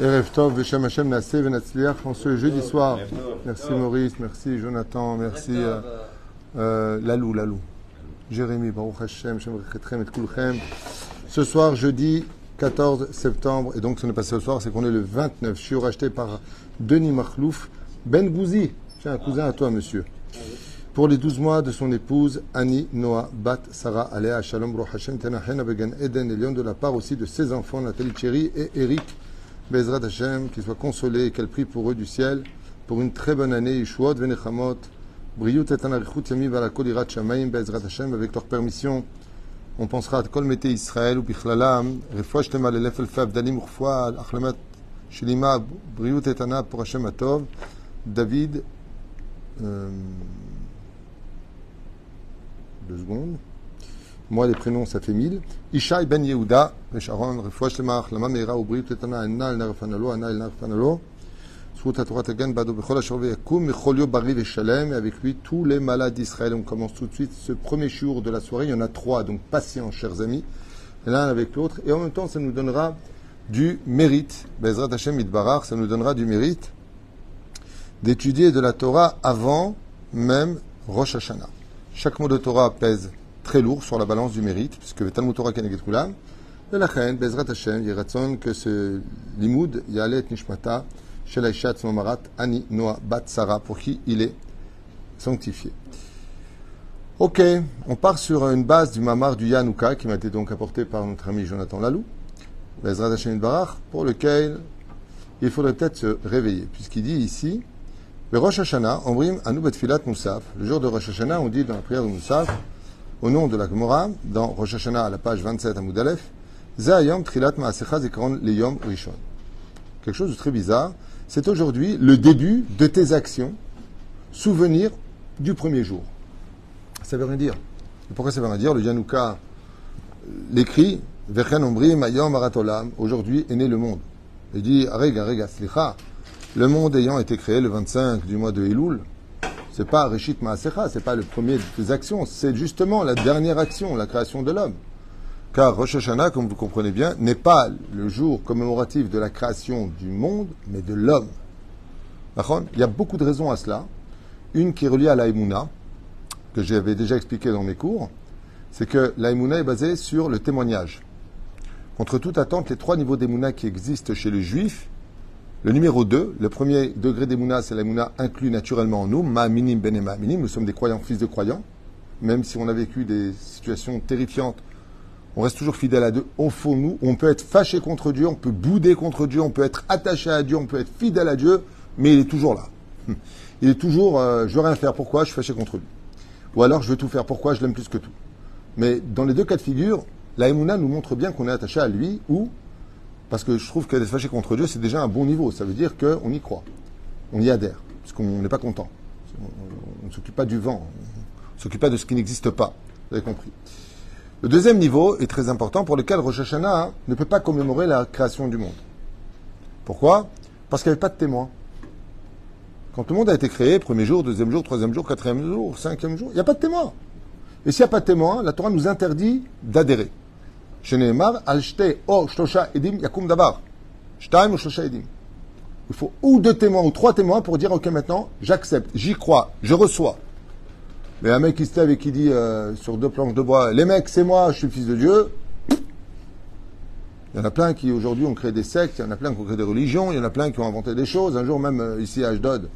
Erev Hashem, en jeudi soir. Merci Maurice, merci Jonathan, merci euh, euh, Lalou, Lalou. Jérémy, Baruch Hashem, Shem et Kulchem. Ce soir, jeudi 14 septembre, et donc ce n'est pas ce soir, c'est qu'on est le 29. Je suis racheté par Denis Makhlouf Ben Gouzi. J'ai un cousin à toi, monsieur. Pour les 12 mois de son épouse, Annie, Noah, Bat, Sarah, Alea, Shalom, Baruch Hashem, Tenachen, Eden et Lyon, de la part aussi de ses enfants, Nathalie Thierry et Eric. Bezrat Hashem, qu'ils soient consolés et qu'elle prie pour eux du ciel pour une très bonne année. Yishuot, Venechamot, Briut et Anarichut, Yami, Valakol, Irat Shamaim, Bezrat Hashem, avec leur permission. On pensera à Kol Mete Israël ou Bichlalam, Refoua Shlema, Lelef El Fab, Dalim Urfoua, Achlamat Shlima, Briut et Ana pour Hashem Atov, David, euh, deux secondes. Moi, les prénoms, ça fait mille. Ishaï ben Yehuda, Refouach Tetana, Narfanalo, Narfanalo. Torah Tagan, Bado, et avec lui, tous les malades d'Israël. On commence tout de suite ce premier jour de la soirée. Il y en a trois, donc patients, chers amis, l'un avec l'autre. Et en même temps, ça nous donnera du mérite. Bezrat Hashem Idbarar, ça nous donnera du mérite d'étudier de la Torah avant même Rosh Hashanah. Chaque mot de Torah pèse très lourd sur la balance du mérite, puisque Talmud Torah Keneget Kulam. Et la chaîne, Bezrat Hashem, Yiratzon, que ce limoud, Yalet Nishmata, Shel Aishat Momarat, Ani Noah Bat Sarah, pour qui il est sanctifié. Ok, on part sur une base du mamar du Yanouka, qui m'a été donc apporté par notre ami Jonathan Lalou, Bezrat Hashem Barach, pour lequel il faudrait peut-être se réveiller, puisqu'il dit ici, le Rosh Hashanah, Omrim Anu Moussaf. Le jour de Rosh Hashanah, on dit dans la prière de Moussaf, au nom de la Gemara, dans Rosh Hashanah à la page 27 à Moudalef, Zayom Trilat Maasecha Zikron Leyom Rishon. Quelque chose de très bizarre. C'est aujourd'hui le début de tes actions, souvenir du premier jour. Ça veut rien dire. Pourquoi ça veut rien dire? Le Yanouka l'écrit, Vechen Omrim Ayom Aratolam, aujourd'hui est né le monde. Il dit, Arega, Arega, Slicha, le monde ayant été créé le 25 du mois de Elul, c'est pas Reshit Maasecha, c'est pas le premier des actions, c'est justement la dernière action, la création de l'homme. Car Rosh Hashanah, comme vous comprenez bien, n'est pas le jour commémoratif de la création du monde, mais de l'homme. Il y a beaucoup de raisons à cela. Une qui est reliée à l'Aïmouna, que j'avais déjà expliqué dans mes cours, c'est que l'Aïmouna est basée sur le témoignage. Contre toute attente, les trois niveaux d'Aïmouna qui existent chez les Juifs, le numéro 2, le premier degré d'Emouna, c'est l'Emouna inclus naturellement en nous, ma minim ben ma minim, nous sommes des croyants, fils de croyants, même si on a vécu des situations terrifiantes, on reste toujours fidèle à Dieu, au fond nous, on peut être fâché contre Dieu, on peut bouder contre Dieu, on peut être attaché à Dieu, on peut être fidèle à Dieu, mais il est toujours là. Il est toujours, euh, je veux rien faire, pourquoi je suis fâché contre lui? Ou alors je veux tout faire, pourquoi je l'aime plus que tout? Mais dans les deux cas de figure, la nous montre bien qu'on est attaché à lui ou parce que je trouve qu'être fâché contre Dieu, c'est déjà un bon niveau. Ça veut dire qu'on y croit. On y adhère. Parce qu'on n'est pas content. On ne s'occupe pas du vent. On ne s'occupe pas de ce qui n'existe pas. Vous avez compris. Le deuxième niveau est très important pour lequel Rosh Hashanah ne peut pas commémorer la création du monde. Pourquoi? Parce qu'il n'y avait pas de témoin. Quand le monde a été créé, premier jour, deuxième jour, troisième jour, quatrième jour, cinquième jour, il n'y a pas de témoin. Et s'il n'y a pas de témoin, la Torah nous interdit d'adhérer. Il faut ou deux témoins ou trois témoins pour dire ok maintenant j'accepte, j'y crois, je reçois. Mais un mec qui se lève et qui dit euh, sur deux planches de bois les mecs c'est moi, je suis fils de Dieu. Il y en a plein qui aujourd'hui ont créé des sectes, il y en a plein qui ont créé des religions, il y en a plein qui ont inventé des choses. Un jour même euh, ici à Ashdod,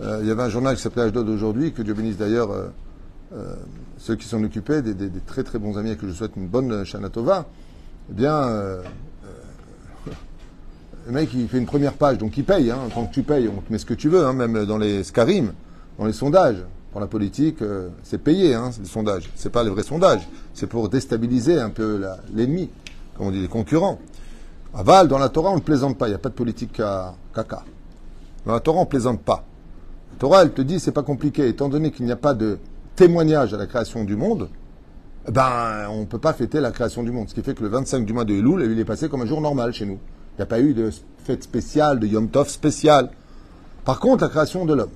euh, il y avait un journal qui s'appelait Ashdod aujourd'hui, que Dieu bénisse d'ailleurs ceux qui s'en occupaient, des, très très bons amis et que je souhaite une bonne Shanatova, eh bien, euh, euh, le mec il fait une première page, donc il paye. Hein, quand tu payes, on te met ce que tu veux, hein, même dans les scarim, dans les sondages. Pour la politique, euh, c'est payé, hein, des sondages. C'est pas les vrais sondages. C'est pour déstabiliser un peu l'ennemi, comme on dit, les concurrents. Aval, dans la Torah, on ne plaisante pas. Il n'y a pas de politique à caca. Dans la Torah, on ne plaisante pas. La Torah, elle te dit, c'est pas compliqué. Étant donné qu'il n'y a pas de témoignage à la création du monde, ben, on ne peut pas fêter la création du monde. Ce qui fait que le 25 du mois de Elul, il est passé comme un jour normal chez nous. Il n'y a pas eu de fête spéciale, de Yom Tov spécial. Par contre, la création de l'homme.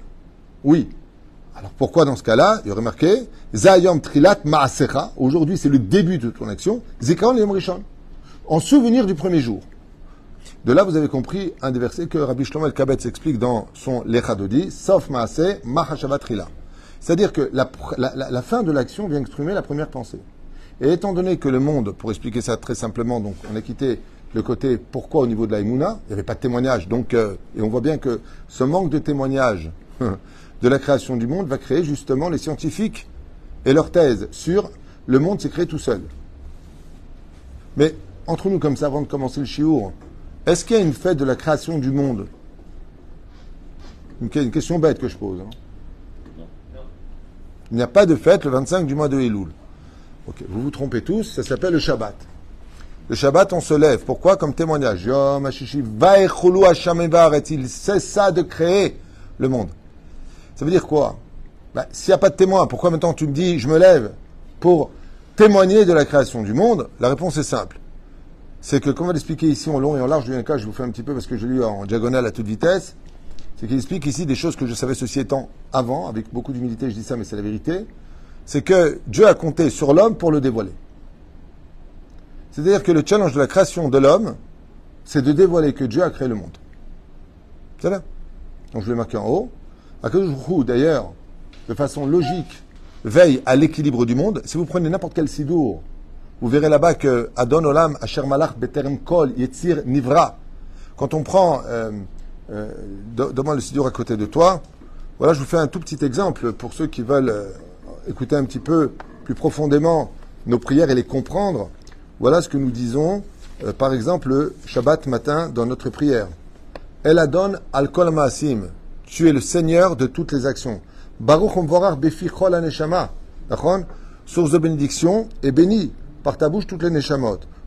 Oui. Alors pourquoi dans ce cas-là, il y aurait marqué Zayom Trilat Maasecha. Aujourd'hui, c'est le début de ton action. Zikran Yom Rishon. En souvenir du premier jour. De là, vous avez compris un des versets que Rabbi Shlomo El Kabetz explique dans son Lechadodi, sauf Maase, Mahashavatrila. C'est-à-dire que la, fin de l'action vient exprimer la première pensée. Et étant donné que le monde, pour expliquer ça très simplement, donc on a quitté le côté pourquoi au niveau de la Emouna, il n'y avait pas de témoignage. Donc, euh, et on voit bien que ce manque de témoignage de la création du monde va créer justement les scientifiques et leur thèse sur le monde s'est créé tout seul. Mais entre nous comme ça, avant de commencer le chiour, est-ce qu'il y a une fête de la création du monde? Une question bête que je pose. hein. Il n'y a pas de fête le 25 du mois de Elul. Ok, vous vous trompez tous, ça s'appelle le Shabbat. Le Shabbat, on se lève. Pourquoi Comme témoignage? Yom. Il cessa de créer le monde. Ça veut dire quoi? Bah, S'il n'y a pas de témoin, pourquoi maintenant tu me dis je me lève pour témoigner de la création du monde? La réponse est simple. C'est que, comme on va l'expliquer ici en long et en large, du cas, je vous fais un petit peu parce que je lu en diagonale à toute vitesse. C'est qu'il explique ici des choses que je savais ceci étant avant, avec beaucoup d'humilité, je dis ça, mais c'est la vérité. C'est que Dieu a compté sur l'homme pour le dévoiler. C'est-à-dire que le challenge de la création de l'homme, c'est de dévoiler que Dieu a créé le monde. C'est là. Donc je l'ai marqué en haut. Akadosh d'ailleurs, de façon logique, veille à l'équilibre du monde. Si vous prenez n'importe quel sidour, vous verrez là-bas que Adon Olam, Asher Malach, Beterem Kol, Yetzir, Nivra. Quand on prend, euh, euh, de- demande le sidour à côté de toi, voilà, je vous fais un tout petit exemple pour ceux qui veulent euh, écouter un petit peu plus profondément nos prières et les comprendre. Voilà ce que nous disons, euh, par exemple, le Shabbat matin dans notre prière. El Adon al kol maasim. Tu es le Seigneur de toutes les actions. Baruch umvorach befi. D'accord Source de bénédiction et béni par ta bouche toutes les neshamot.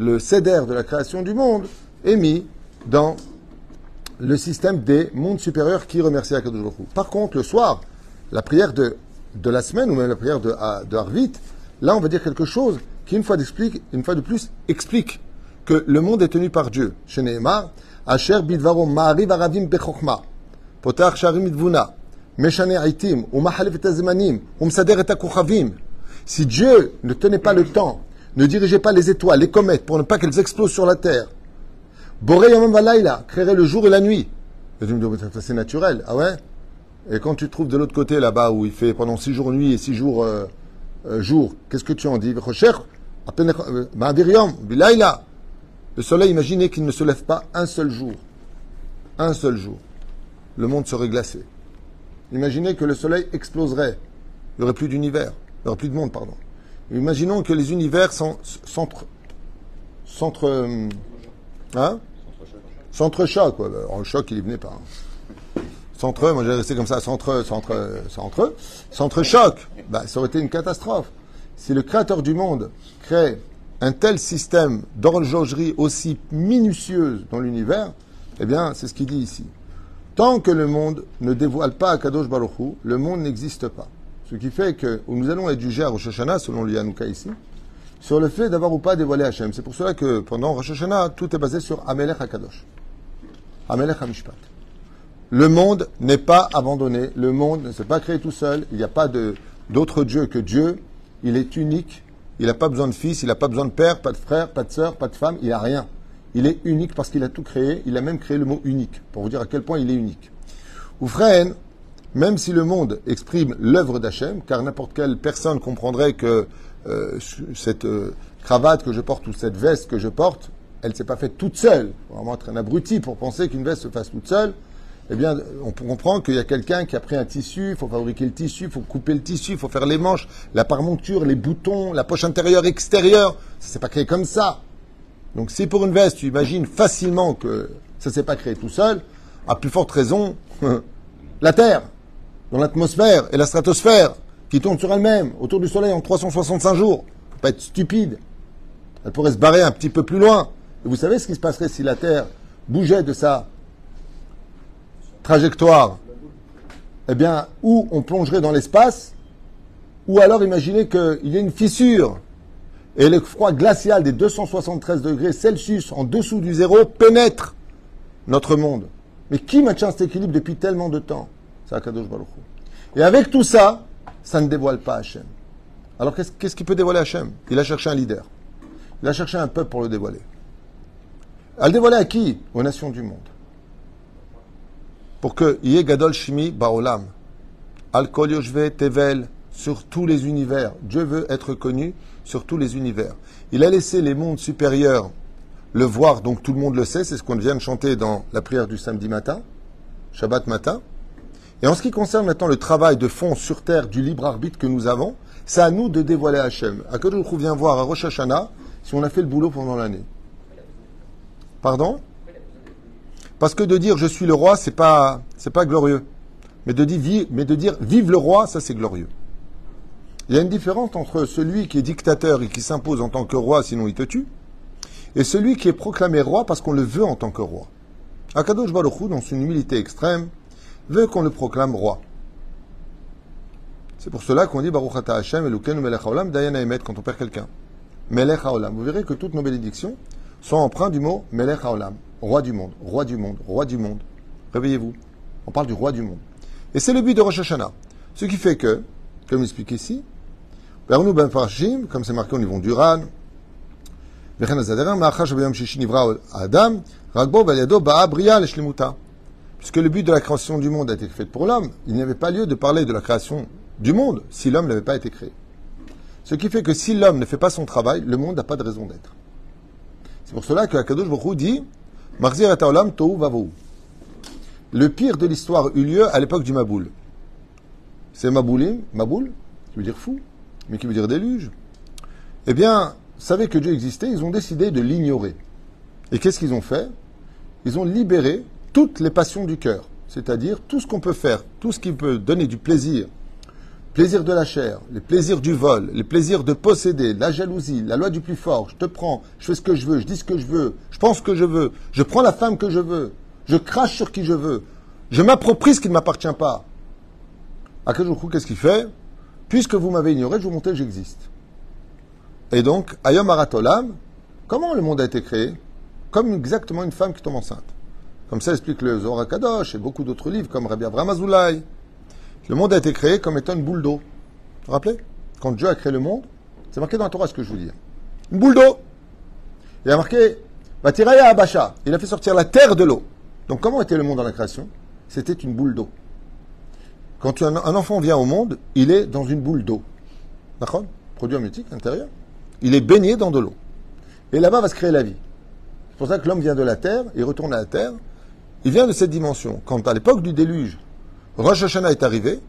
le céder de la création du monde est mis dans le système des mondes supérieurs qui remercient Akadosh Baruch. Par contre, le soir, la prière de, la semaine ou même la prière de, de Harvit, là, on va dire quelque chose qui, une fois, une fois de plus, explique que le monde est tenu par Dieu. Asher bidvaro meshane. Si Dieu ne tenait pas le temps, ne dirigeait pas les étoiles, les comètes, pour ne pas qu'elles explosent sur la terre, Boré Yomam créerait le jour et la nuit. C'est naturel. Ah ouais? Et quand tu te trouves de l'autre côté, là-bas, où il fait pendant six jours nuit et six jours euh, euh, jour, qu'est-ce que tu en dis? Bilaïla. Le soleil, imaginez qu'il ne se lève pas un seul jour. Un seul jour. Le monde serait glacé. Imaginez que le soleil exploserait. Il n'y aurait plus d'univers. Il n'y aurait plus de monde, pardon. Imaginons que les univers sont centre. Centre. euh, Hein? Centre-choc, quoi. Le choc, il y venait pas. hein. Centre, moi j'ai resté comme ça, centre, centre, centre, centre-choc. Bah, ça aurait été une catastrophe. Si le créateur du monde crée un tel système d'horlogerie aussi minutieuse dans l'univers, eh bien, c'est ce qu'il dit ici. Tant que le monde ne dévoile pas à Kadosh Baruch Hu, le monde n'existe pas. Ce qui fait que nous allons être jugés à Rosh Hashanah, selon le Yanouka ici, sur le fait d'avoir ou pas dévoilé Hachem. C'est pour cela que pendant Rosh Hashanah, tout est basé sur Amelech HaKadosh. Amelech HaMishpat. Le monde n'est pas abandonné. Le monde ne s'est pas créé tout seul. Il n'y a pas d'autre Dieu que Dieu. Il est unique. Il n'a pas besoin de fils, il n'a pas besoin de père, pas de frère, pas de sœur, pas de femme. Il n'a rien. Il est unique parce qu'il a tout créé. Il a même créé le mot unique, pour vous dire à quel point il est unique. Oufren, même si le monde exprime l'œuvre d'Hachem, car n'importe quelle personne comprendrait que euh, cette euh, cravate que je porte ou cette veste que je porte, elle ne s'est pas faite toute seule. Faut vraiment être un abruti pour penser qu'une veste se fasse toute seule. Eh bien, on comprend qu'il y a quelqu'un qui a pris un tissu, il faut fabriquer le tissu, il faut couper le tissu, il faut faire les manches, la parmonture, les boutons, la poche intérieure, extérieure. Ça s'est pas créé comme ça. Donc si pour une veste, tu imagines facilement que ça s'est pas créé tout seul, à plus forte raison, la Terre, dans l'atmosphère et la stratosphère, qui tourne sur elle-même, autour du Soleil en 365 jours. Faut pas être stupide. Elle pourrait se barrer un petit peu plus loin. Et vous savez ce qui se passerait si la Terre bougeait de sa trajectoire, eh bien, ou on plongerait dans l'espace, ou alors imaginez qu'il y a une fissure et le froid glacial des 273 degrés Celsius en dessous du zéro pénètre notre monde. Mais qui maintient cet équilibre depuis tellement de temps? Et avec tout ça, ça ne dévoile pas Hachem. Alors qu'est-ce qui peut dévoiler Hachem? Il a cherché un leader. Il a cherché un peuple pour le dévoiler. À le dévoiler à qui? Aux nations du monde. Pour que Yé Gadol Shimi Baolam, Al Kol Yoshve Tevel, sur tous les univers. Dieu veut être connu sur tous les univers. Il a laissé les mondes supérieurs le voir, donc tout le monde le sait, c'est ce qu'on vient de chanter dans la prière du samedi matin, Shabbat matin. Et en ce qui concerne maintenant le travail de fond sur terre du libre arbitre que nous avons, c'est à nous de dévoiler Hachem. À je vient voir à Rosh Hashanah si on a fait le boulot pendant l'année. Pardon? Parce que de dire je suis le roi, c'est pas, c'est pas glorieux. Mais de, dire, vive le roi, ça c'est glorieux. Il y a une différence entre celui qui est dictateur et qui s'impose en tant que roi, sinon il te tue, et celui qui est proclamé roi parce qu'on le veut en tant que roi. Akadosh Baruch dans son humilité extrême, veut qu'on le proclame roi. C'est pour cela qu'on dit Baruch Ata Hashem Elukenu Melech Haolam Dayana Emet quand on perd quelqu'un. Melech Haolam. Vous verrez que toutes nos bénédictions sont empreintes du mot Melech Haolam. Roi du monde, roi du monde, roi du monde. Réveillez-vous. On parle du roi du monde. Et c'est le but de Rosh Hashanah. Ce qui fait que, comme expliqué ici, nous ben Farshim, comme c'est marqué au niveau du Ran, puisque le but de la création du monde a été fait pour l'homme, il n'y avait pas lieu de parler de la création du monde si l'homme n'avait pas été créé. Ce qui fait que si l'homme ne fait pas son travail, le monde n'a pas de raison d'être. C'est pour cela que Akadosh Baruch dit Le pire de l'histoire eut lieu à l'époque du Maboul. C'est Maboulim, Maboul, qui veut dire fou, mais qui veut dire déluge. Eh bien, savaient que Dieu existait, ils ont décidé de l'ignorer. Et qu'est-ce qu'ils ont fait? Ils ont libéré toutes les passions du cœur, c'est-à-dire tout ce qu'on peut faire, tout ce qui peut donner du plaisir, plaisir de la chair, les plaisirs du vol, les plaisirs de posséder, la jalousie, la loi du plus fort, je te prends, je fais ce que je veux, je dis ce que je veux, je pense ce que je veux, je prends la femme que je veux, je crache sur qui je veux, je m'approprie ce qui ne m'appartient pas. À qu'est-ce qu'il fait? Puisque vous m'avez ignoré, je vous montre que j'existe. Et donc, Ayom Aratolam, comment le monde a été créé? Comme exactement une femme qui tombe enceinte. Comme ça explique le Zohar Kadosh et beaucoup d'autres livres comme Rabbi Abraham Azoulay. Le monde a été créé comme étant une boule d'eau. Vous vous rappelez Quand Dieu a créé le monde, c'est marqué dans la Torah ce que je vous dis. Une boule d'eau. Il a marqué Batiraya Abasha. Il a fait sortir la terre de l'eau. Donc comment était le monde dans la création? C'était une boule d'eau. Quand un, enfant vient au monde, il est dans une boule d'eau. D'accord? Produit amniotique intérieur il est baigné dans de l'eau. Et là-bas va se créer la vie. C'est pour ça que l'homme vient de la terre, il retourne à la terre. Il vient de cette dimension. Quand à l'époque du déluge, Rosh Hashanah est arrivé,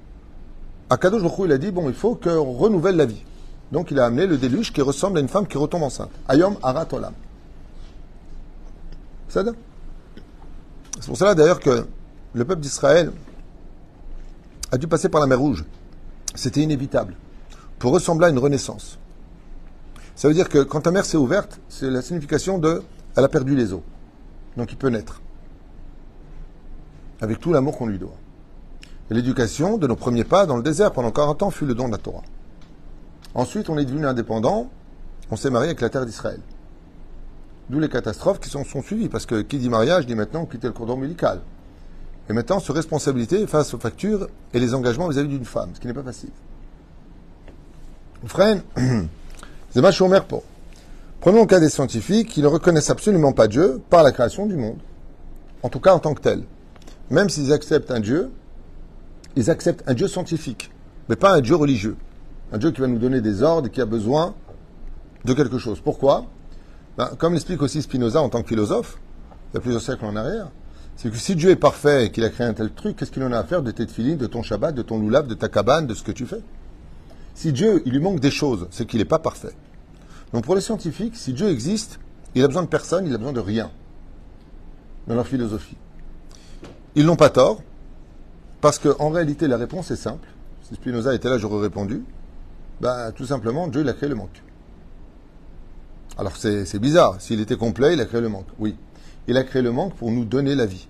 Akadosh Baruch il a dit, bon, il faut qu'on renouvelle la vie. Donc il a amené le déluge qui ressemble à une femme qui retombe enceinte. Ayom Arat Olam. C'est pour cela d'ailleurs que le peuple d'Israël a dû passer par la mer Rouge. C'était inévitable. Pour ressembler à une renaissance. Ça veut dire que quand ta mère s'est ouverte, c'est la signification de elle a perdu les os. Donc il peut naître. Avec tout l'amour qu'on lui doit. L'éducation de nos premiers pas dans le désert pendant 40 ans fut le don de la Torah. Ensuite, on est devenu indépendant, on s'est marié avec la terre d'Israël. D'où les catastrophes qui sont, sont suivies, parce que qui dit mariage dit maintenant quitter le cordon médical. Et maintenant, se responsabilité face aux factures et les engagements vis-à-vis d'une femme, ce qui n'est pas facile. Frère, C'est pour. Prenons le cas des scientifiques qui ne reconnaissent absolument pas Dieu par la création du monde. En tout cas en tant que tel. Même s'ils acceptent un Dieu, ils acceptent un Dieu scientifique, mais pas un Dieu religieux. Un Dieu qui va nous donner des ordres, qui a besoin de quelque chose. Pourquoi? Ben, Comme l'explique aussi Spinoza en tant que philosophe, il y a plusieurs siècles en arrière, c'est que si Dieu est parfait et qu'il a créé un tel truc, qu'est-ce qu'il en a à faire de tes filines, de ton Shabbat, de ton loulab, de ta cabane, de ce que tu fais? Si Dieu, il lui manque des choses, c'est qu'il n'est pas parfait. Donc pour les scientifiques, si Dieu existe, il a besoin de personne, il a besoin de rien dans leur philosophie. Ils n'ont pas tort, parce qu'en réalité, la réponse est simple. Si Spinoza était là, j'aurais répondu. Bah, tout simplement, Dieu, il a créé le manque. Alors c'est bizarre. S'il était complet, il a créé le manque. Oui. Il a créé le manque pour nous donner la vie.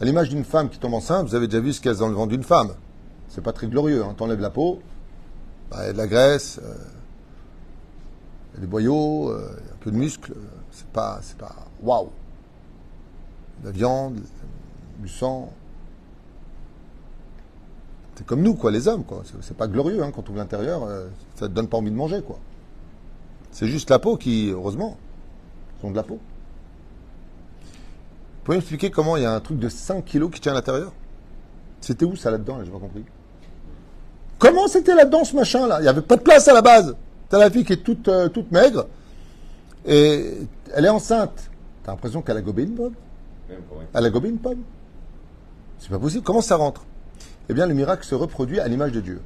À l'image d'une femme qui tombe enceinte, vous avez déjà vu ce qu'il y a dans le d'une femme. C'est pas très glorieux. Hein. T'enlèves la peau, bah, y a de la graisse, euh, y a des boyaux, euh, un peu de muscle. C'est pas, c'est pas, waouh. La viande, du sang. C'est comme nous, quoi, les hommes, quoi. C'est pas glorieux, hein, quand on ouvre l'intérieur, euh, ça te donne pas envie de manger, quoi. C'est juste la peau qui, heureusement, sont de la peau. Vous pouvez m'expliquer comment il y a un truc de 5 kilos qui tient à l'intérieur? C'était où ça là-dedans, là, j'ai pas compris. Comment c'était là-dedans ce machin-là? Il n'y avait pas de place à la base. T'as la fille qui est toute, euh, toute maigre et elle est enceinte. T'as l'impression qu'elle a gobé une pomme Elle a gobé une pomme C'est pas possible. Comment ça rentre? Eh bien, le miracle se reproduit à l'image de Dieu.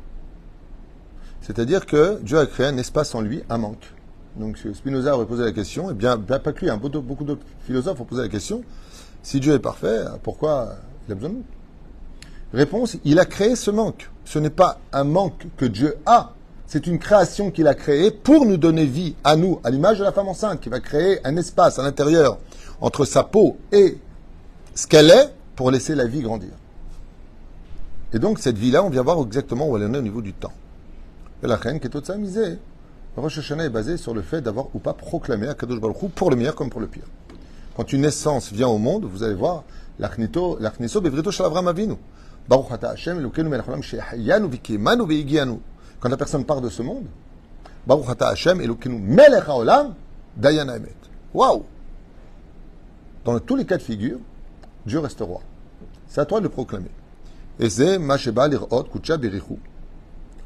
C'est-à-dire que Dieu a créé un espace en lui, un manque. Donc Spinoza aurait posé la question, et bien, pas que lui, hein, beaucoup d'autres philosophes ont posé la question, si Dieu est parfait, pourquoi il a besoin de nous? Réponse, il a créé ce manque. Ce n'est pas un manque que Dieu a, c'est une création qu'il a créée pour nous donner vie à nous, à l'image de la femme enceinte, qui va créer un espace à l'intérieur entre sa peau et ce qu'elle est pour laisser la vie grandir. Et donc cette vie-là, on vient voir exactement où elle en est au niveau du temps. Et la reine qui est toute misée. Rosh Hashanah est basé sur le fait d'avoir ou pas proclamé à Kadosh Baruch Hu pour le meilleur comme pour le pire. Quand une naissance vient au monde, vous allez voir, l'achniso bevrito shel Avram Avinu. Baruch ata Hashem Elokeinu melech olam shehayanu vikimanu veigianu. Quand la personne part de ce monde, Baruch ata Hashem Elokeinu melech haolam dayan emet. Waouh Dans tous les cas de figure, Dieu reste roi. C'est à toi de le proclamer. Et c'est Masheba lirot kucha.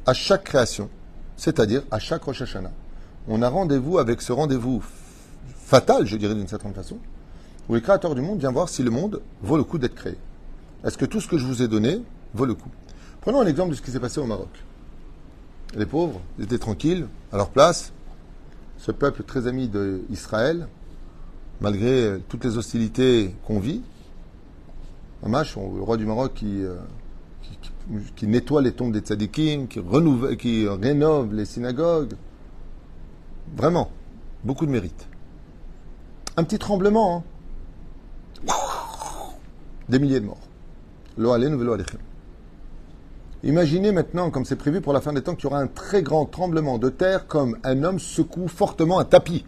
À chaque création, c'est-à-dire à chaque Rosh Hashanah, on a rendez-vous avec ce rendez-vous fatal, je dirais d'une certaine façon, où le créateur du monde vient voir si le monde vaut le coup d'être créé. Est-ce que tout ce que je vous ai donné vaut le coup? Prenons un exemple de ce qui s'est passé au Maroc. Les pauvres étaient tranquilles, à leur place. Ce peuple très ami d'Israël, malgré toutes les hostilités qu'on vit, Amash, le roi du Maroc qui, euh, qui, nettoie les tombes des tzadikim, qui, qui rénove les synagogues. Vraiment, beaucoup de mérite. Un petit tremblement, hein des milliers de morts. Imaginez maintenant, comme c'est prévu pour la fin des temps, qu'il y aura un très grand tremblement de terre comme un homme secoue fortement un tapis.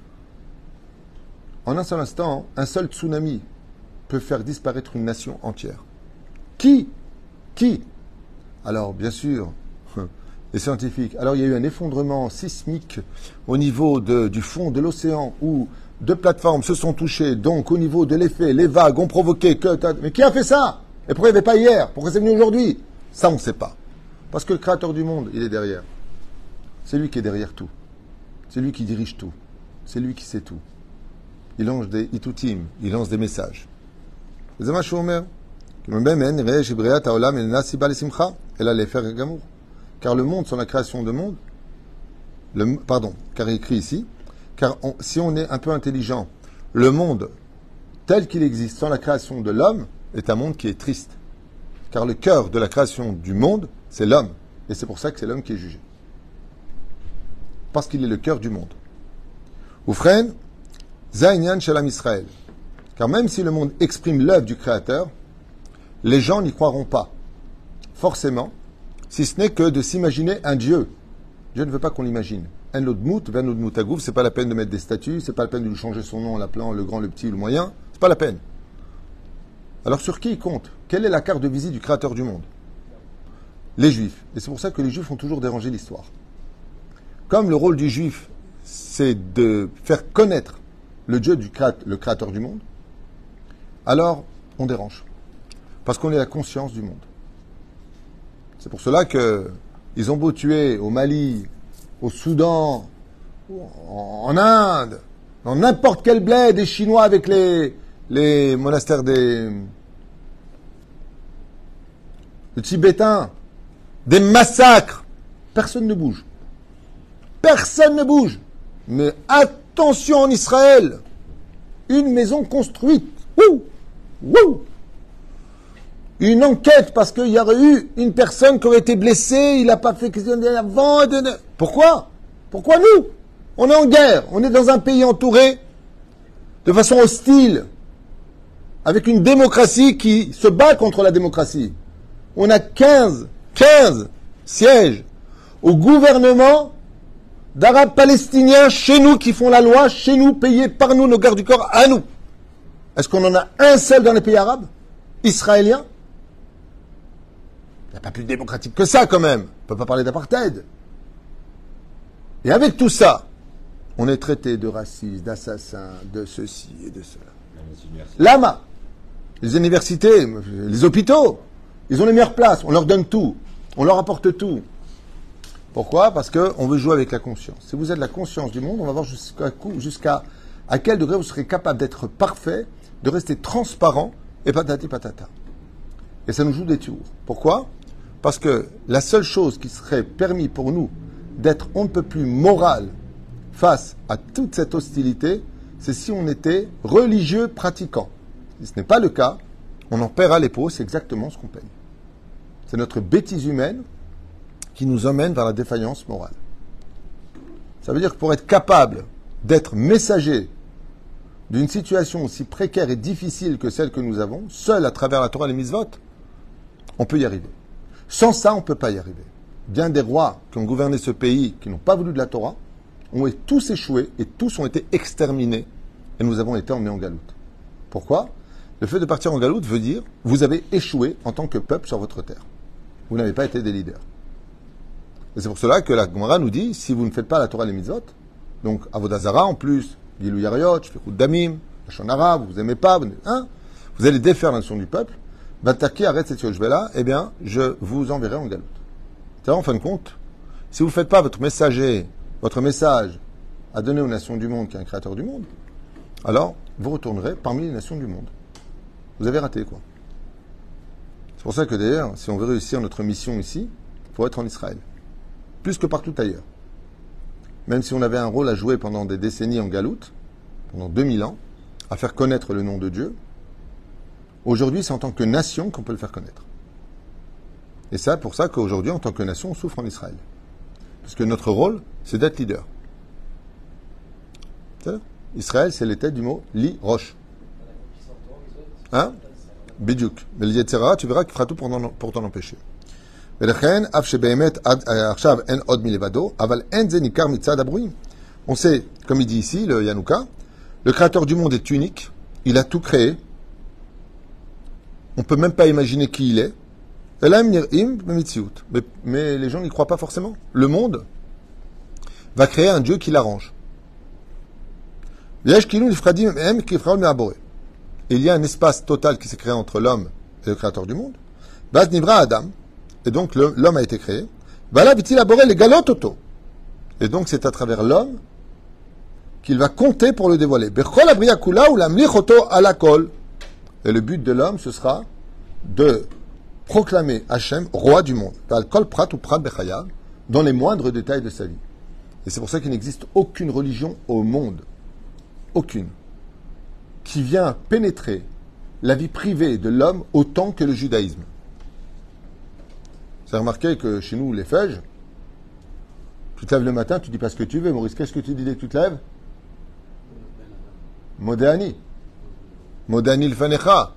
En un seul instant, un seul tsunami peut faire disparaître une nation entière. Qui? Qui? Alors, bien sûr, les scientifiques. Alors, il y a eu un effondrement sismique au niveau du fond de l'océan où deux plateformes se sont touchées, donc au niveau de l'effet, les vagues ont provoqué que... Mais qui a fait ça? Et pourquoi il n'y avait pas hier? Pourquoi c'est venu aujourd'hui? Ça, on ne sait pas. Parce que le créateur du monde, il est derrière. C'est lui qui est derrière tout. C'est lui qui dirige tout. C'est lui qui sait tout. Il lance des il lance des messages. Car le monde, sans la création de monde, le, pardon, car il écrit ici, car si on est un peu intelligent, le monde tel qu'il existe sans la création de l'homme est un monde qui est triste. Car le cœur de la création du monde, c'est l'homme. Et c'est pour ça que c'est l'homme qui est jugé. Parce qu'il est le cœur du monde. Oufren, Zainyan Shalom Israël. Car même si le monde exprime l'œuvre du Créateur, les gens n'y croiront pas. Forcément, si ce n'est que de s'imaginer un Dieu. Dieu ne veut pas qu'on l'imagine un c'est pas la peine de mettre des statues, c'est pas la peine de lui changer son nom en l'appelant le grand, le petit, le moyen, c'est pas la peine. Alors sur qui il compte? Quelle est la carte de visite du créateur du monde? Les juifs. Et c'est pour ça que les juifs ont toujours dérangé l'histoire. Comme le rôle du juif, c'est de faire connaître le Dieu du le créateur du monde, alors on dérange. Parce qu'on est la conscience du monde. C'est pour cela que ils ont beau tuer au Mali, au Soudan, en Inde, dans n'importe quel bled des Chinois avec les, les monastères des, Tibétains, des massacres. Personne ne bouge. Personne ne bouge. Mais attention en Israël, une maison construite. Une enquête parce qu'il y aurait eu une personne qui aurait été blessée, il n'a pas fait question avant. Pourquoi? Pourquoi nous? On est en guerre, on est dans un pays entouré de façon hostile. avec une démocratie qui se bat contre la démocratie. On a 15, 15 sièges au gouvernement d'Arabes palestiniens chez nous qui font la loi, chez nous, payés par nous, nos gardes du corps, à nous. Est-ce qu'on en a un seul dans les pays arabes Israéliens Il n'y a pas plus démocratique que ça quand même. On ne peut pas parler d'apartheid. Et avec tout ça, on est traité de raciste, d'assassin, de ceci et de cela. Lama, les universités, les hôpitaux, ils ont les meilleures places, on leur donne tout, on leur apporte tout. Pourquoi? Parce qu'on veut jouer avec la conscience. Si vous êtes la conscience du monde, on va voir jusqu'à quel degré vous serez capable d'être parfait, de rester transparent et patati patata. Et ça nous joue des tours. Pourquoi? Parce que la seule chose qui serait permis pour nous d'être on ne peut plus moral face à toute cette hostilité, c'est si on était religieux pratiquant. Si ce n'est pas le cas, on en paiera les pots, c'est exactement ce qu'on paye. C'est notre bêtise humaine qui nous emmène vers la défaillance morale. Ça veut dire que pour être capable d'être messager d'une situation aussi précaire et difficile que celle que nous avons, seul à travers la Torah et les mitzvot, on peut y arriver. Sans ça, on ne peut pas y arriver. Bien des rois qui ont gouverné ce pays, qui n'ont pas voulu de la Torah, ont tous échoué et tous ont été exterminés et nous avons été emmenés en galoute. Pourquoi? Le fait de partir en galoute veut dire vous avez échoué en tant que peuple sur votre terre. Vous n'avez pas été des leaders. Et c'est pour cela que la Gemara nous dit si vous ne faites pas la Torah et les mitzvot, donc Avodazara en plus, Gilou Yariot, Shfichut Damim, Lachon vous n'aimez pas, vous, hein, vous allez défaire la nation du peuple, Bataki arrête cette là, eh bien, je vous enverrai en galoute. C'est en fin de compte, si vous ne faites pas votre messager votre message à donner aux nations du monde qui est un créateur du monde, alors vous retournerez parmi les nations du monde. Vous avez raté quoi. C'est pour ça que d'ailleurs, si on veut réussir notre mission ici, il faut être en Israël. Plus que partout ailleurs. Même si on avait un rôle à jouer pendant des décennies en Galoute, pendant 2000 ans, à faire connaître le nom de Dieu, aujourd'hui c'est en tant que nation qu'on peut le faire connaître. Et c'est pour ça qu'aujourd'hui, en tant que nation, on souffre en Israël. Parce que notre rôle, c'est d'être leader. Israël, c'est têtes du mot li roche. Hein? Bidjuk. Mais le tu verras qu'il fera tout pour t'en empêcher. On sait, comme il dit ici, le Yanouka, le créateur du monde est unique, il a tout créé. On ne peut même pas imaginer qui il est. Mais, mais les gens n'y croient pas forcément. Le monde va créer un Dieu qui l'arrange. Il y a un espace total qui s'est créé entre l'homme et le créateur du monde. Adam. Et donc l'homme a été créé. Et donc c'est à travers l'homme qu'il va compter pour le dévoiler. Et le but de l'homme, ce sera de proclamer Hachem roi du monde, dans les moindres détails de sa vie. Et c'est pour ça qu'il n'existe aucune religion au monde, aucune, qui vient pénétrer la vie privée de l'homme autant que le judaïsme. Vous avez remarqué que chez nous, les fèges, tu te lèves le matin, tu dis pas ce que tu veux. Maurice, qu'est-ce que tu dis dès que tu te lèves? Modéani. Modéani le fanecha.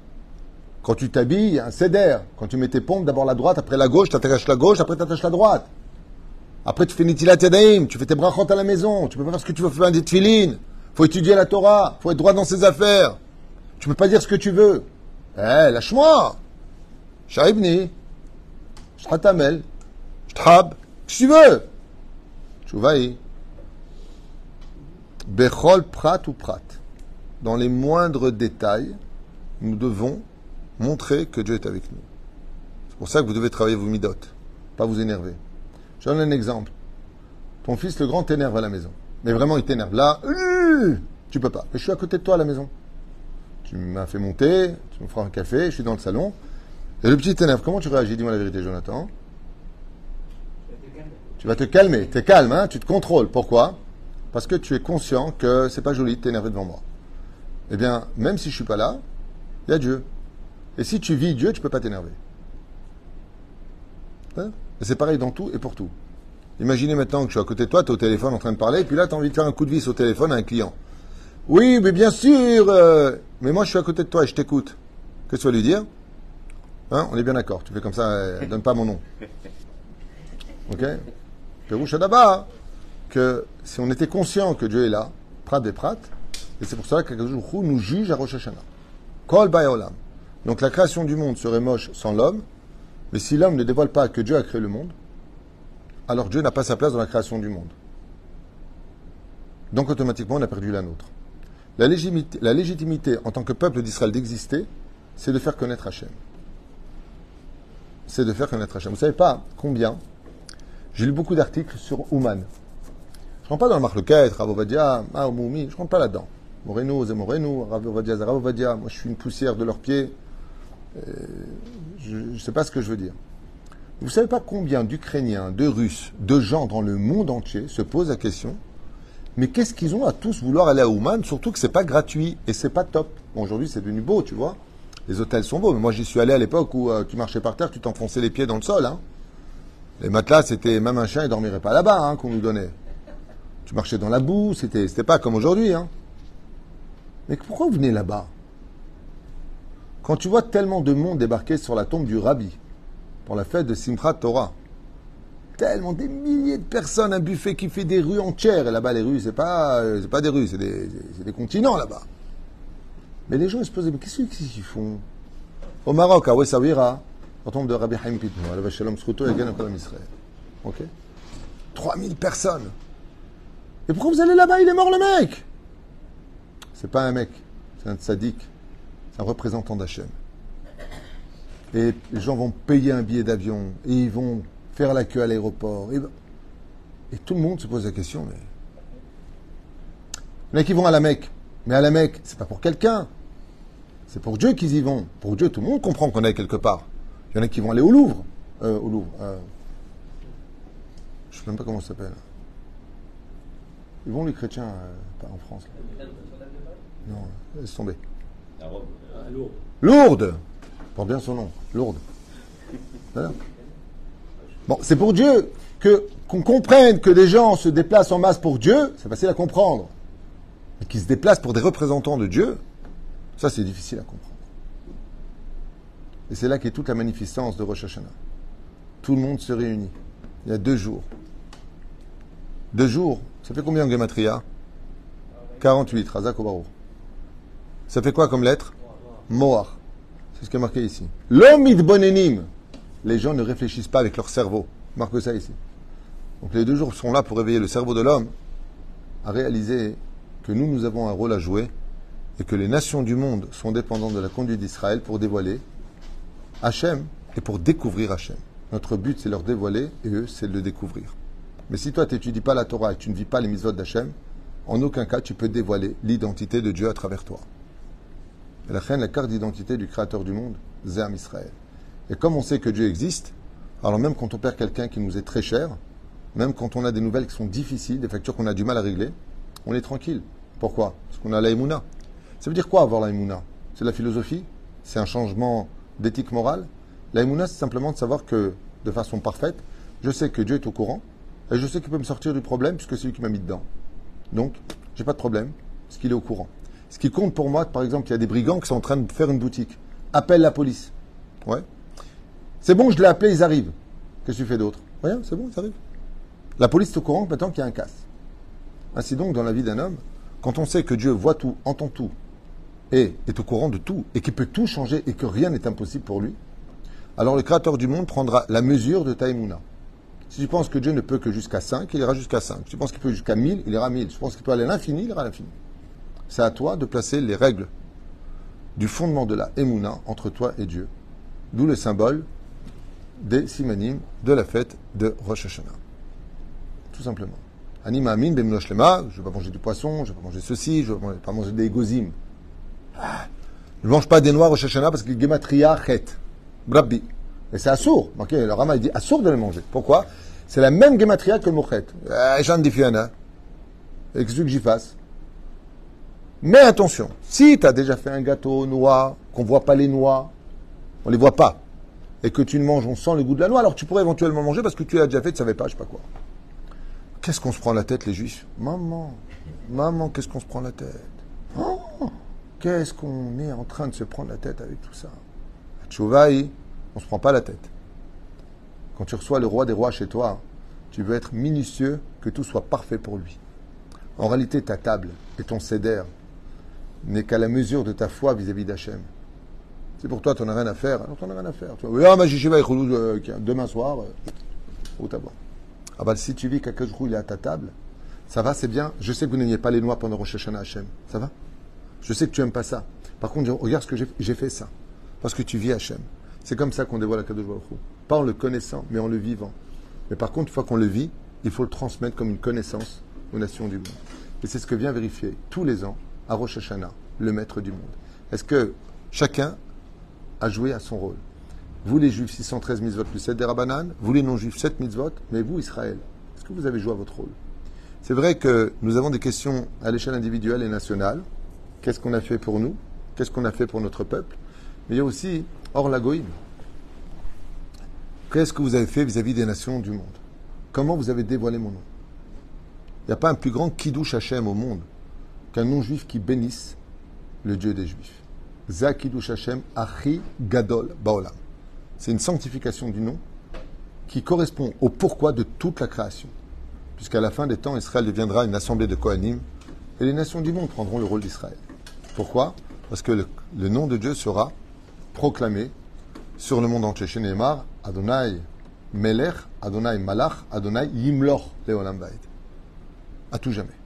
Quand tu t'habilles, un céder. Quand tu mets tes pompes, d'abord la droite, après la gauche, tu attaches la gauche, après tu attaches la droite. Après tu fais Nitilat Yadaim, tu fais tes brachot à la maison, tu peux pas faire ce que tu veux faire des tefilines. faut étudier la Torah, faut être droit dans ses affaires. Tu peux pas dire ce que tu veux. Eh, lâche-moi Shaibni, Bechol prat ou prat. Dans les moindres détails, nous devons montrer que Dieu est avec nous. C'est pour ça que vous devez travailler vos midotes, pas vous énerver. Je donne un exemple. Ton fils, le grand, t'énerve à la maison. Mais vraiment, il t'énerve. Là, euh, tu peux pas. Mais je suis à côté de toi à la maison. Tu m'as fait monter, tu me feras un café, je suis dans le salon. Et le petit t'énerve. Comment tu réagis? Dis-moi la vérité, Jonathan. Tu vas te calmer. Tu es calme, hein? Tu te contrôles. Pourquoi? Parce que tu es conscient que c'est pas joli de t'énerver devant moi. Eh bien, même si je suis pas là, il y a Dieu. Et si tu vis Dieu, tu peux pas t'énerver. Hein? C'est pareil dans tout et pour tout. Imaginez maintenant que je suis à côté de toi, tu es au téléphone en train de parler, et puis là, tu as envie de faire un coup de vis au téléphone à un client. Oui, mais bien sûr. euh, mais moi, je suis à côté de toi et je t'écoute. Que tu vas lui dire? Hein On est bien d'accord. Tu fais comme ça, euh, donne pas mon nom. Ok Pérouche d'abord que si on était conscient que Dieu est là, prat des prat, et c'est pour cela Hu nous juge à Rosh Hashanah. Kol. Donc la création du monde serait moche sans l'homme, mais si l'homme ne dévoile pas que Dieu a créé le monde, alors Dieu n'a pas sa place dans la création du monde. Donc automatiquement, on a perdu la nôtre. La légitimité, la légitimité en tant que peuple d'Israël d'exister, c'est de faire connaître Hachem. C'est de faire connaître Hachem. Vous savez pas combien J'ai lu beaucoup d'articles sur Ouman. Je ne rentre pas dans le Marloquet, Rav Ovadia, ah, Moumi, je ne rentre pas là-dedans. Moreno, c'est Moreno, Rav. Moi, je suis une poussière de leurs pieds. Euh, je ne sais pas ce que je veux dire. Vous savez pas combien d'Ukrainiens, de Russes, de gens dans le monde entier se posent la question mais qu'est-ce qu'ils ont à tous vouloir aller à Ouman Surtout que c'est pas gratuit et c'est pas top. Aujourd'hui, c'est devenu beau, tu vois. Les hôtels sont beaux, mais moi, j'y suis allé à l'époque où euh, tu marchais par terre, tu t'enfonçais les pieds dans le sol. Hein. Les matelas, c'était même un chien, il dormirait pas là-bas hein, qu'on nous donnait. Tu marchais dans la boue, c'était c'était pas comme aujourd'hui. Hein. Mais pourquoi vous venez là-bas? Quand tu vois tellement de monde débarquer sur la tombe du Rabbi pour la fête de Simchat Torah, tellement des milliers de personnes, un buffet qui fait des rues entières. Et là-bas, les rues, c'est pas, euh, c'est pas des rues, c'est des, c'est des continents là-bas. Mais les gens se posaient, mais qu'est-ce qu'ils font? Au Maroc, à Wessawira, on tombe de Rabbi Haim Pitno, à Shalom Sruto et Gan Israël. Ok? 3000 personnes. Et pourquoi vous allez là-bas? Il est mort le mec C'est pas un mec, c'est un tzaddik, c'est un représentant d'Hachem. Et les gens vont payer un billet d'avion et ils vont faire la queue à l'aéroport. Et, et, tout le monde se pose la question, mais... Il y en a qui vont à la Mecque? Mais à la Mecque, c'est pas pour quelqu'un. C'est pour Dieu qu'ils y vont. Pour Dieu, tout le monde comprend qu'on est quelque part. Il y en a qui vont aller au Louvre. Euh, au Louvre. Euh, je ne sais même pas comment ça s'appelle. Ils vont les chrétiens, euh, pas en France. Là. Non, laisse tomber. Lourdes. Lourdes Porte bien son nom. Lourdes. Voilà. Bon, c'est pour Dieu que qu'on comprenne que des gens se déplacent en masse pour Dieu, c'est facile à comprendre. Mais qu'ils se déplacent pour des représentants de Dieu, ça c'est difficile à comprendre. Et c'est là qu'est toute la magnificence de Rosh Hashanah. Tout le monde se réunit. Il y a deux jours. Deux jours, ça fait combien en Gematria? 48, Razak Obarou. Ça fait quoi comme lettre? Moar. C'est ce qui est marqué ici. L'homme bonenim les gens ne réfléchissent pas avec leur cerveau. Marque ça ici. Donc les deux jours sont là pour réveiller le cerveau de l'homme à réaliser que nous, nous avons un rôle à jouer et que les nations du monde sont dépendantes de la conduite d'Israël pour dévoiler Hachem et pour découvrir Hachem. Notre but, c'est leur dévoiler et eux, c'est de le découvrir. Mais si toi, tu n'étudies pas la Torah et tu ne vis pas les mitzvot d'Hachem, en aucun cas, tu peux dévoiler l'identité de Dieu à travers toi. Et la reine, la carte d'identité du Créateur du monde, Zerm Israël. Et comme on sait que Dieu existe, alors même quand on perd quelqu'un qui nous est très cher, même quand on a des nouvelles qui sont difficiles, des factures qu'on a du mal à régler, on est tranquille. Pourquoi? Parce qu'on a la Ça veut dire quoi avoir la C'est la philosophie? C'est un changement d'éthique morale? La c'est simplement de savoir que, de façon parfaite, je sais que Dieu est au courant, et je sais qu'il peut me sortir du problème puisque c'est lui qui m'a mis dedans. Donc, j'ai pas de problème, parce qu'il est au courant. Ce qui compte pour moi, par exemple, il y a des brigands qui sont en train de faire une boutique. Appelle la police. Ouais. C'est bon, je l'ai appelé, ils arrivent. Qu'est-ce que tu fais d'autre? Rien, c'est bon, ils arrivent. La police est au courant maintenant qu'il y a un casse. Ainsi donc, dans la vie d'un homme, quand on sait que Dieu voit tout, entend tout, et est au courant de tout, et qu'il peut tout changer, et que rien n'est impossible pour lui, alors le Créateur du monde prendra la mesure de Taïmouna. Si tu penses que Dieu ne peut que jusqu'à 5, il ira jusqu'à 5. Si tu penses qu'il peut jusqu'à 1000, il ira à 1000. Si tu penses qu'il peut aller à l'infini, il ira à l'infini. C'est à toi de placer les règles du fondement de la Emouna entre toi et Dieu. D'où le symbole des simanim de la fête de Rosh Hashanah. Tout simplement. Anima amin ben je ne vais pas manger du poisson, je ne vais pas manger ceci, je ne vais pas manger des gozim. Ne mange pas des noix Rosh Hashanah parce que gematria chet. Brabbi. Et c'est assour. Ok, le Rama il dit assour de les manger. Pourquoi? C'est la même gematria que le mochet. Eh, J'en diffiana. Et qu'est-ce que j'y fasse? Mais attention, si tu as déjà fait un gâteau noix, qu'on ne voit pas les noix, on ne les voit pas, et que tu ne manges, on sent le goût de la noix, alors tu pourrais éventuellement manger parce que tu l'as déjà fait, tu ne savais pas, je sais pas quoi. Qu'est-ce qu'on se prend la tête, les juifs? Maman, maman, qu'est-ce qu'on se prend la tête? Qu'est-ce qu'on est en train de se prendre la tête avec tout ça À Tchouvaï, on ne se prend pas la tête. Quand tu reçois le roi des rois chez toi, tu veux être minutieux, que tout soit parfait pour lui. En réalité, ta table et ton céder n'est qu'à la mesure de ta foi vis-à-vis d'Hachem. C'est pour toi, tu n'as rien à faire. Alors, tu n'as rien à faire. Tu vas, ah, euh, demain soir, au euh, tabac. Ah bah, si tu vis chose, il est à ta table, ça va, c'est bien. Je sais que vous n'ayez pas les noix pendant Rosh Hashanah Hachem. Ça va? Je sais que tu n'aimes pas ça. Par contre, regarde ce que j'ai fait ça. Parce que tu vis Hachem. C'est comme ça qu'on dévoile la Kadosh Baruch Pas en le connaissant, mais en le vivant. Mais par contre, une fois qu'on le vit, il faut le transmettre comme une connaissance aux nations du monde. Et c'est ce que vient vérifier tous les ans à Rosh Hashanah, le maître du monde. Est-ce que chacun a joué à son rôle? Vous les juifs, 613 mitzvot plus 7 des Rabbanan, vous les non-juifs, 7 mitzvot, mais vous, Israël, est-ce que vous avez joué à votre rôle? C'est vrai que nous avons des questions à l'échelle individuelle et nationale. Qu'est-ce qu'on a fait pour nous? Qu'est-ce qu'on a fait pour notre peuple? Mais il y a aussi, hors la qu'est-ce que vous avez fait vis-à-vis des nations du monde? Comment vous avez dévoilé mon nom? Il n'y a pas un plus grand kiddush Hashem au monde qu'un non-juif qui bénisse le Dieu des Juifs. Zakidush Hashem Achi Gadol Baolam. C'est une sanctification du nom qui correspond au pourquoi de toute la création. Puisqu'à la fin des temps, Israël deviendra une assemblée de Kohanim et les nations du monde prendront le rôle d'Israël. Pourquoi Parce que le, nom de Dieu sera proclamé sur le monde entier. Chez Neymar, Adonai Melech, Adonai Malach, Adonai Yimloch Leolam Baed. À tout jamais.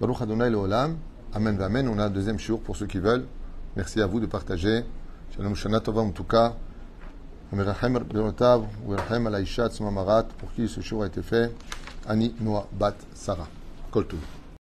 Baruch Adonai Leolam. Amen, Amen. On a un deuxième jour pour ceux qui veulent. Merci à vous de partager. Shalom Shana Tova cas. Amirachem Berotav, Uirachem Alaishat Marat, pour qui ce jour a été fait? Ani Noah Bat Sarah. Kol